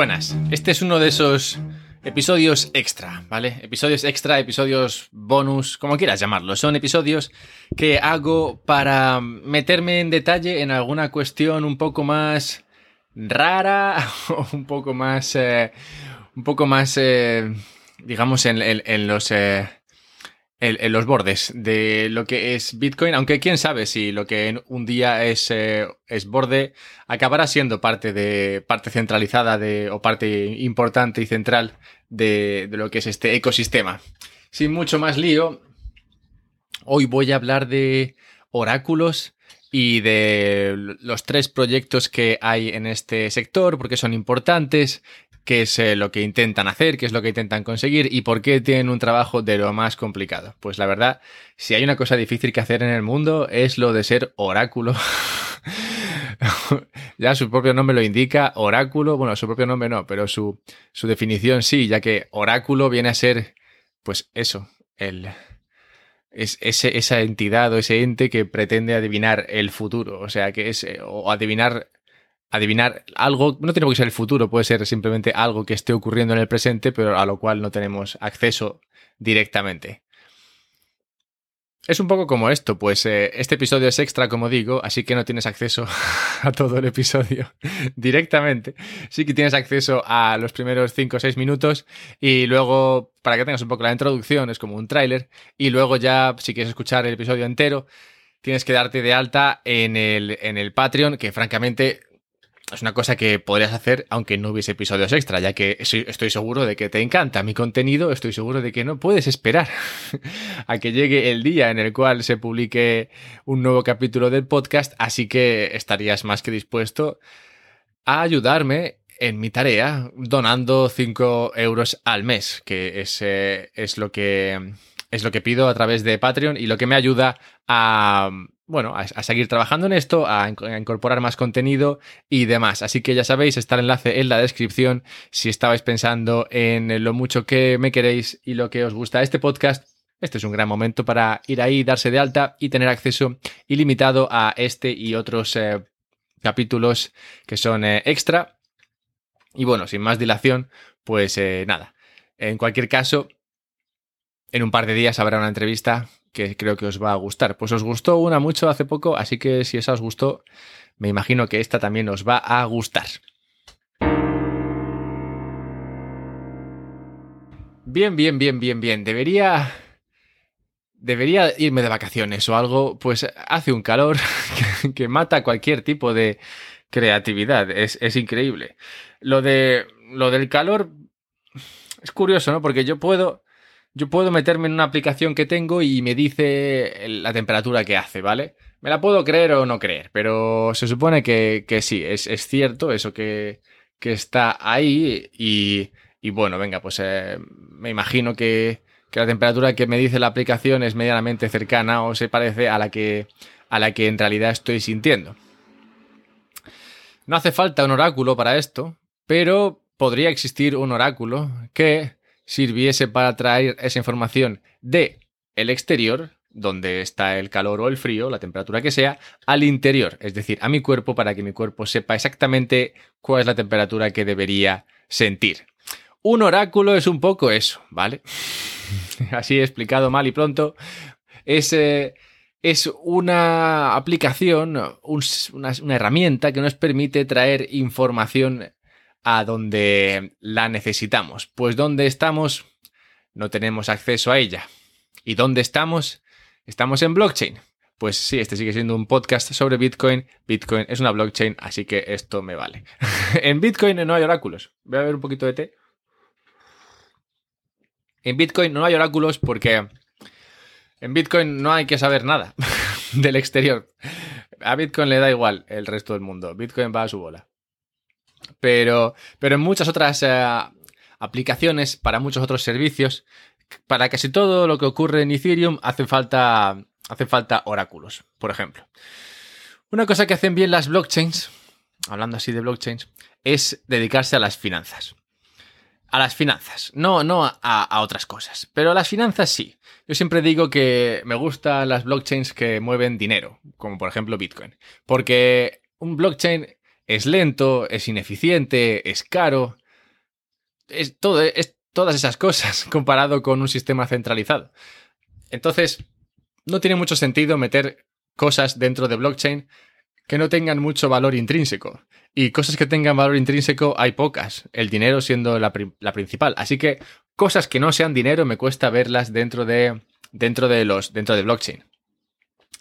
buenas. Este es uno de esos episodios extra, ¿vale? Episodios extra, episodios bonus, como quieras llamarlo. Son episodios que hago para meterme en detalle en alguna cuestión un poco más rara o un poco más... Eh, un poco más... Eh, digamos, en, los... Eh, en, los bordes de lo que es Bitcoin, aunque quién sabe si lo que en un día es, eh, es borde acabará siendo parte de parte centralizada de, o parte importante y central de, de lo que es este ecosistema. Sin mucho más lío, hoy voy a hablar de oráculos y de los tres proyectos que hay en este sector, porque son importantes, qué es eh, lo que intentan hacer, qué es lo que intentan conseguir y por qué tienen un trabajo de lo más complicado. Pues la verdad, si hay una cosa difícil que hacer en el mundo es lo de ser oráculo. ya su propio nombre lo indica, oráculo, bueno, su propio nombre no, pero su, su definición sí, ya que oráculo viene a ser, pues eso, el, es ese, esa entidad o ese ente que pretende adivinar el futuro, o sea, que es, eh, o adivinar adivinar algo, no tiene que ser el futuro, puede ser simplemente algo que esté ocurriendo en el presente, pero a lo cual no tenemos acceso directamente. Es un poco como esto, pues eh, este episodio es extra, como digo, así que no tienes acceso a todo el episodio directamente. Sí que tienes acceso a los primeros 5 o 6 minutos y luego, para que tengas un poco la introducción, es como un tráiler, y luego ya, si quieres escuchar el episodio entero, tienes que darte de alta en el, en el Patreon, que francamente es una cosa que podrías hacer aunque no hubiese episodios extra, ya que estoy seguro de que te encanta mi contenido, estoy seguro de que no puedes esperar a que llegue el día en el cual se publique un nuevo capítulo del podcast, así que estarías más que dispuesto a ayudarme en mi tarea donando 5 euros al mes, que es, eh, es, lo que es lo que pido a través de Patreon y lo que me ayuda a bueno, a, seguir trabajando en esto, a, incorporar más contenido y demás. Así que ya sabéis, está el enlace en la descripción si estabais pensando en lo mucho que me queréis y lo que os gusta este podcast. Este es un gran momento para ir ahí, darse de alta y tener acceso ilimitado a este y otros eh, capítulos que son eh, extra. Y bueno, sin más dilación, pues eh, nada. En cualquier caso, en un par de días habrá una entrevista que creo que os va a gustar. Pues os gustó una mucho hace poco, así que si esa os gustó, me imagino que esta también os va a gustar. Bien, bien, bien, bien, bien. Debería... Debería irme de vacaciones o algo, pues hace un calor que, mata cualquier tipo de creatividad. Es, es increíble. Lo de. Lo del calor. Es curioso, ¿no? Porque yo puedo yo puedo meterme en una aplicación que tengo y me dice la temperatura que hace, ¿vale? Me la puedo creer o no creer, pero se supone que, sí, es, cierto eso que, está ahí y, y, bueno, venga, pues eh, me imagino que, que, la temperatura que me dice la aplicación es medianamente cercana o se parece a la que, a la que en realidad estoy sintiendo. No hace falta un oráculo para esto, pero podría existir un oráculo que sirviese para traer esa información de el exterior, donde está el calor o el frío, la temperatura que sea, al interior, es decir, a mi cuerpo para que mi cuerpo sepa exactamente cuál es la temperatura que debería sentir. Un oráculo es un poco eso, ¿vale? Así he explicado mal y pronto. Es, eh, es una aplicación, una, una herramienta que nos permite traer información a donde la necesitamos. Pues donde estamos, no tenemos acceso a ella. ¿Y dónde estamos? Estamos en blockchain. Pues sí, este sigue siendo un podcast sobre Bitcoin. Bitcoin es una blockchain, así que esto me vale. en Bitcoin no hay oráculos. Voy a ver un poquito de té. En Bitcoin no hay oráculos porque en Bitcoin no hay que saber nada del exterior. A Bitcoin le da igual el resto del mundo. Bitcoin va a su bola. Pero, pero en muchas otras eh, aplicaciones, para muchos otros servicios, para casi todo lo que ocurre en Ethereum hacen falta, hacen falta oráculos, por ejemplo. Una cosa que hacen bien las blockchains, hablando así de blockchains, es dedicarse a las finanzas. A las finanzas, no, no a, a, otras cosas, pero a las finanzas sí. Yo siempre digo que me gustan las blockchains que mueven dinero, como por ejemplo Bitcoin, porque un blockchain es lento, es ineficiente, es caro, es, es todas esas cosas comparado con un sistema centralizado. Entonces, no tiene mucho sentido meter cosas dentro de blockchain que no tengan mucho valor intrínseco. Y cosas que tengan valor intrínseco hay pocas, el dinero siendo la, principal. Así que cosas que no sean dinero me cuesta verlas dentro de, dentro de, los, dentro de blockchain.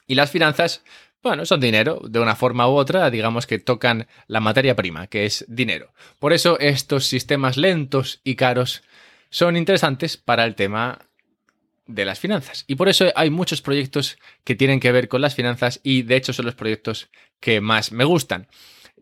Y las finanzas, bueno, son dinero, de una forma u otra, digamos que tocan la materia prima, que es dinero. Por eso estos sistemas lentos y caros son interesantes para el tema de las finanzas. Y por eso hay muchos proyectos que tienen que ver con las finanzas y de hecho son los proyectos que más me gustan.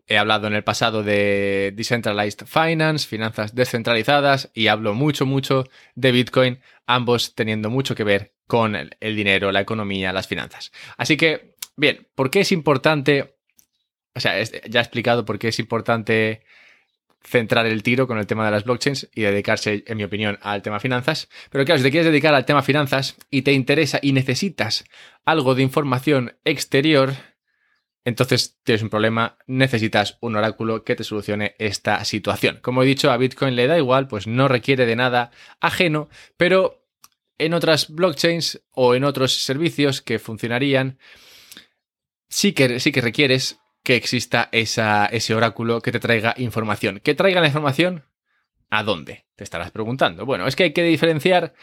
He hablado en el pasado de Decentralized Finance, finanzas descentralizadas y hablo mucho, mucho de Bitcoin, ambos teniendo mucho que ver con el, dinero, la economía, las finanzas. Así que, bien, ¿por qué es importante? O sea, ya he explicado por qué es importante centrar el tiro con el tema de las blockchains y dedicarse, en mi opinión, al tema finanzas. Pero claro, si te quieres dedicar al tema finanzas y te interesa y necesitas algo de información exterior, entonces tienes un problema, necesitas un oráculo que te solucione esta situación. Como he dicho, a Bitcoin le da igual, pues no requiere de nada ajeno, pero en otras blockchains o en otros servicios que funcionarían, sí que, sí que requieres que exista ese oráculo que te traiga información. ¿Que traiga la información? ¿A dónde? Te estarás preguntando. Bueno, es que hay que diferenciar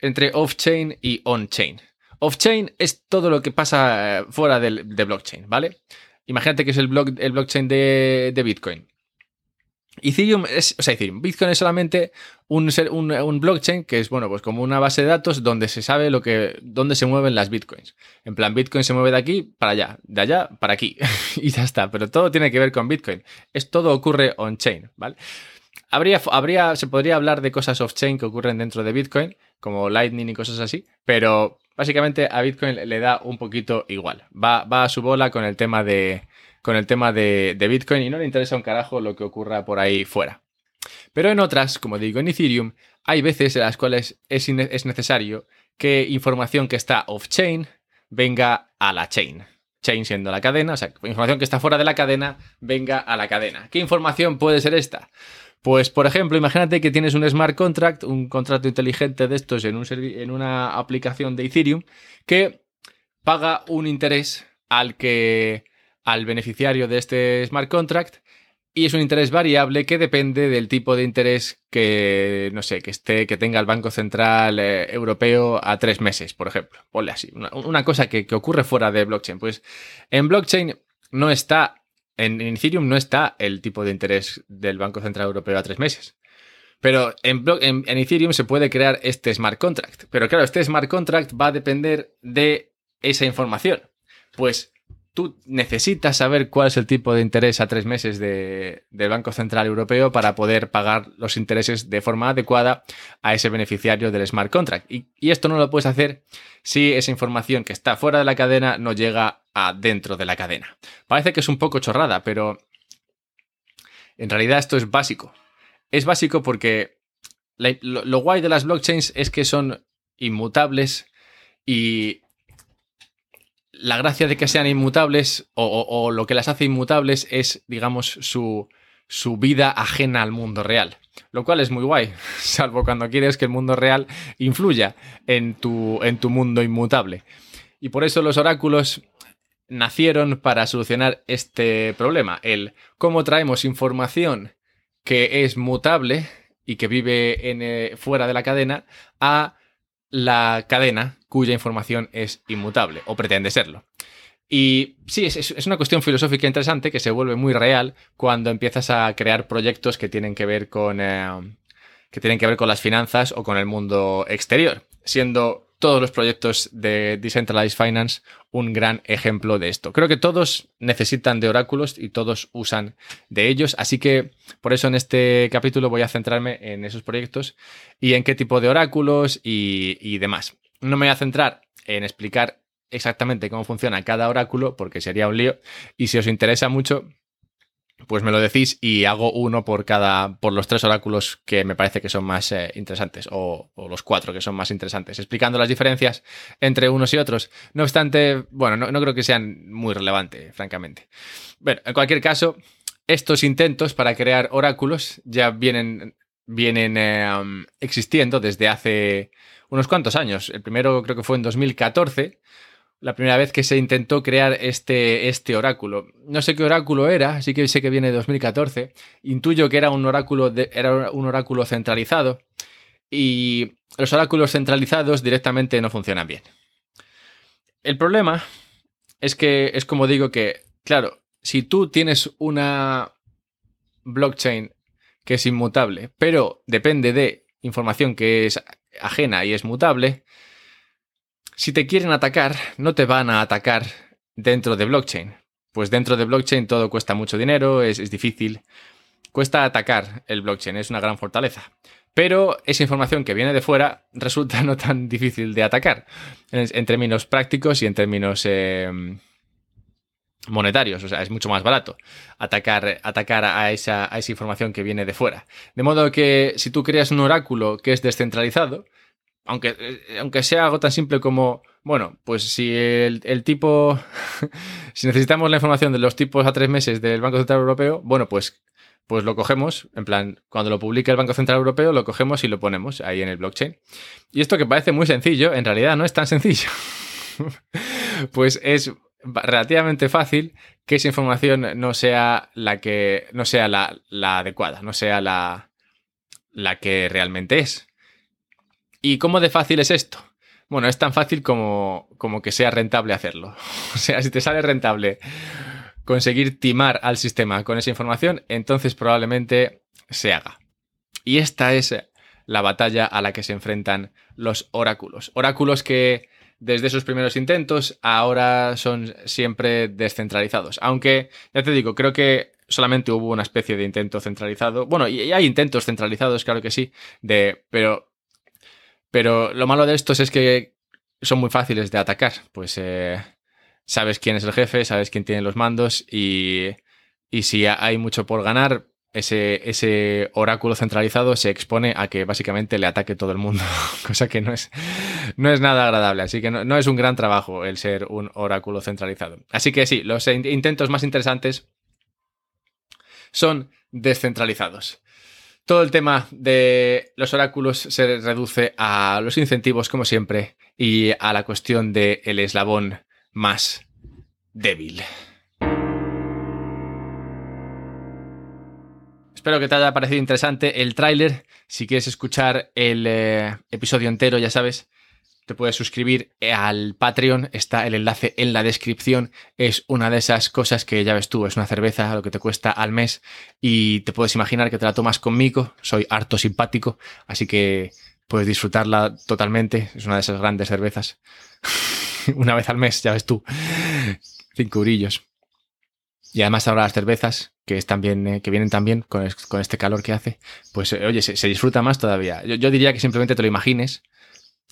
entre off-chain y on-chain. Off-chain es todo lo que pasa fuera del, de blockchain, ¿vale? Imagínate que es el, blockchain de, de Bitcoin. Ethereum es, o sea, Bitcoin es solamente un, un, blockchain que es, bueno, pues como una base de datos donde se sabe lo que, dónde se mueven las Bitcoins. En plan, Bitcoin se mueve de aquí para allá, de allá para aquí, y ya está. Pero todo tiene que ver con Bitcoin. Es todo ocurre on-chain, ¿vale? Habría, habría, se podría hablar de cosas off-chain que ocurren dentro de Bitcoin, como Lightning y cosas así, pero básicamente a Bitcoin le da un poquito igual. Va, va a su bola con el tema de, con el tema de, Bitcoin y no le interesa un carajo lo que ocurra por ahí fuera. Pero en otras, como digo en Ethereum, hay veces en las cuales es, es necesario que información que está off-chain venga a la chain. Chain siendo la cadena, o sea, información que está fuera de la cadena venga a la cadena. ¿Qué información puede ser esta? Pues, por ejemplo, imagínate que tienes un smart contract, un contrato inteligente de estos en, un en una aplicación de Ethereum que paga un interés al que al beneficiario de este smart contract y es un interés variable que depende del tipo de interés que, no sé, que esté, que tenga el Banco Central eh, Europeo a tres meses, por ejemplo. Ponle así. Una, cosa que, ocurre fuera de blockchain. Pues en blockchain no está, en, Ethereum no está el tipo de interés del Banco Central Europeo a tres meses. Pero en, en Ethereum se puede crear este smart contract. Pero claro, este smart contract va a depender de esa información. Pues tú necesitas saber cuál es el tipo de interés a tres meses del Banco Central Europeo para poder pagar los intereses de forma adecuada a ese beneficiario del smart contract. Y, esto no lo puedes hacer si esa información que está fuera de la cadena no llega a dentro de la cadena. Parece que es un poco chorrada, pero en realidad esto es básico. Es básico porque lo guay de las blockchains es que son inmutables y la gracia de que sean inmutables o, lo que las hace inmutables es, digamos, su, su vida ajena al mundo real. Lo cual es muy guay, salvo cuando quieres que el mundo real influya en tu, en tu mundo inmutable. Y por eso los oráculos nacieron para solucionar este problema, el cómo traemos información que es mutable y que vive en, eh, fuera de la cadena a la cadena cuya información es inmutable o pretende serlo. Y sí, es, una cuestión filosófica interesante que se vuelve muy real cuando empiezas a crear proyectos que tienen que ver con, eh, que tienen que ver con las finanzas o con el mundo exterior, siendo todos los proyectos de Decentralized Finance un gran ejemplo de esto. Creo que todos necesitan de oráculos y todos usan de ellos, así que por eso en este capítulo voy a centrarme en esos proyectos y en qué tipo de oráculos y, demás. No me voy a centrar en explicar exactamente cómo funciona cada oráculo porque sería un lío y si os interesa mucho pues me lo decís y hago uno por cada, por los tres oráculos que me parece que son más eh, interesantes, o, los cuatro que son más interesantes, explicando las diferencias entre unos y otros. No obstante, bueno, no, creo que sean muy relevantes, francamente. Bueno, en cualquier caso, estos intentos para crear oráculos ya vienen vienen em, existiendo desde hace unos cuantos años. El primero creo que fue en 2014, la primera vez que se intentó crear este, este oráculo. No sé qué oráculo era, así que sé que viene de 2014. Intuyo que era un oráculo, era un oráculo centralizado y los oráculos centralizados directamente no funcionan bien. El problema es que es como digo que, claro, si tú tienes una blockchain que es inmutable, pero depende de información que es ajena y es mutable, si te quieren atacar, no te van a atacar dentro de blockchain. Pues dentro de blockchain todo cuesta mucho dinero, es, difícil. Cuesta atacar el blockchain, es una gran fortaleza. Pero esa información que viene de fuera resulta no tan difícil de atacar en, términos prácticos y en términos em, monetarios. O sea, es mucho más barato atacar, atacar a, esa, a esa información que viene de fuera. De modo que si tú creas un oráculo que es descentralizado, aunque, eh, aunque sea algo tan simple como, bueno, pues si el, el, tipo, si necesitamos la información de los tipos a tres meses del Banco Central Europeo, bueno, pues pues lo cogemos, en plan, cuando lo publique el Banco Central Europeo, lo cogemos y lo ponemos ahí en el blockchain. Y esto que parece muy sencillo, en realidad no es tan sencillo. pues es relativamente fácil que esa información no sea la que no sea la, adecuada, no sea la, la que realmente es. ¿Y cómo de fácil es esto? Bueno, es tan fácil como, como que sea rentable hacerlo. O sea, si te sale rentable conseguir timar al sistema con esa información, entonces probablemente se haga. Y esta es la batalla a la que se enfrentan los oráculos. Oráculos que desde sus primeros intentos ahora son siempre descentralizados. Aunque, ya te digo, creo que solamente hubo una especie de intento centralizado. Bueno, y hay intentos centralizados, claro que sí, de, pero, pero lo malo de estos es que son muy fáciles de atacar. Pues eh, sabes quién es el jefe, sabes quién tiene los mandos y, si hay mucho por ganar, ese, ese, oráculo centralizado se expone a que básicamente le ataque todo el mundo, cosa que no es, no es nada agradable. Así que no, es un gran trabajo el ser un oráculo centralizado. Así que sí, los intentos más interesantes son descentralizados. Todo el tema de los oráculos se reduce a los incentivos, como siempre, y a la cuestión del el eslabón más débil. Espero que te haya parecido interesante el tráiler. Si quieres escuchar el eh, episodio entero, ya sabes, te puedes suscribir al Patreon. Está el enlace en la descripción. Es una de esas cosas que ya ves tú, es una cerveza, lo que te cuesta al mes. Y te puedes imaginar que te la tomas conmigo. Soy harto simpático, así que puedes disfrutarla totalmente. Es una de esas grandes cervezas. una vez al mes, ya ves tú. Cinco eurillos. Y además ahora las cervezas, que, es también, eh, que vienen también con, con, este calor que hace, pues eh, oye, se, disfruta más todavía. Yo, diría que simplemente te lo imagines.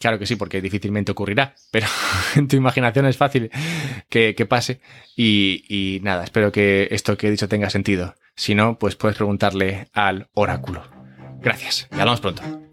Claro que sí, porque difícilmente ocurrirá, pero en tu imaginación es fácil que, pase. Y, y nada, espero que esto que he dicho tenga sentido. Si no, pues puedes preguntarle al oráculo. Gracias y hablamos pronto.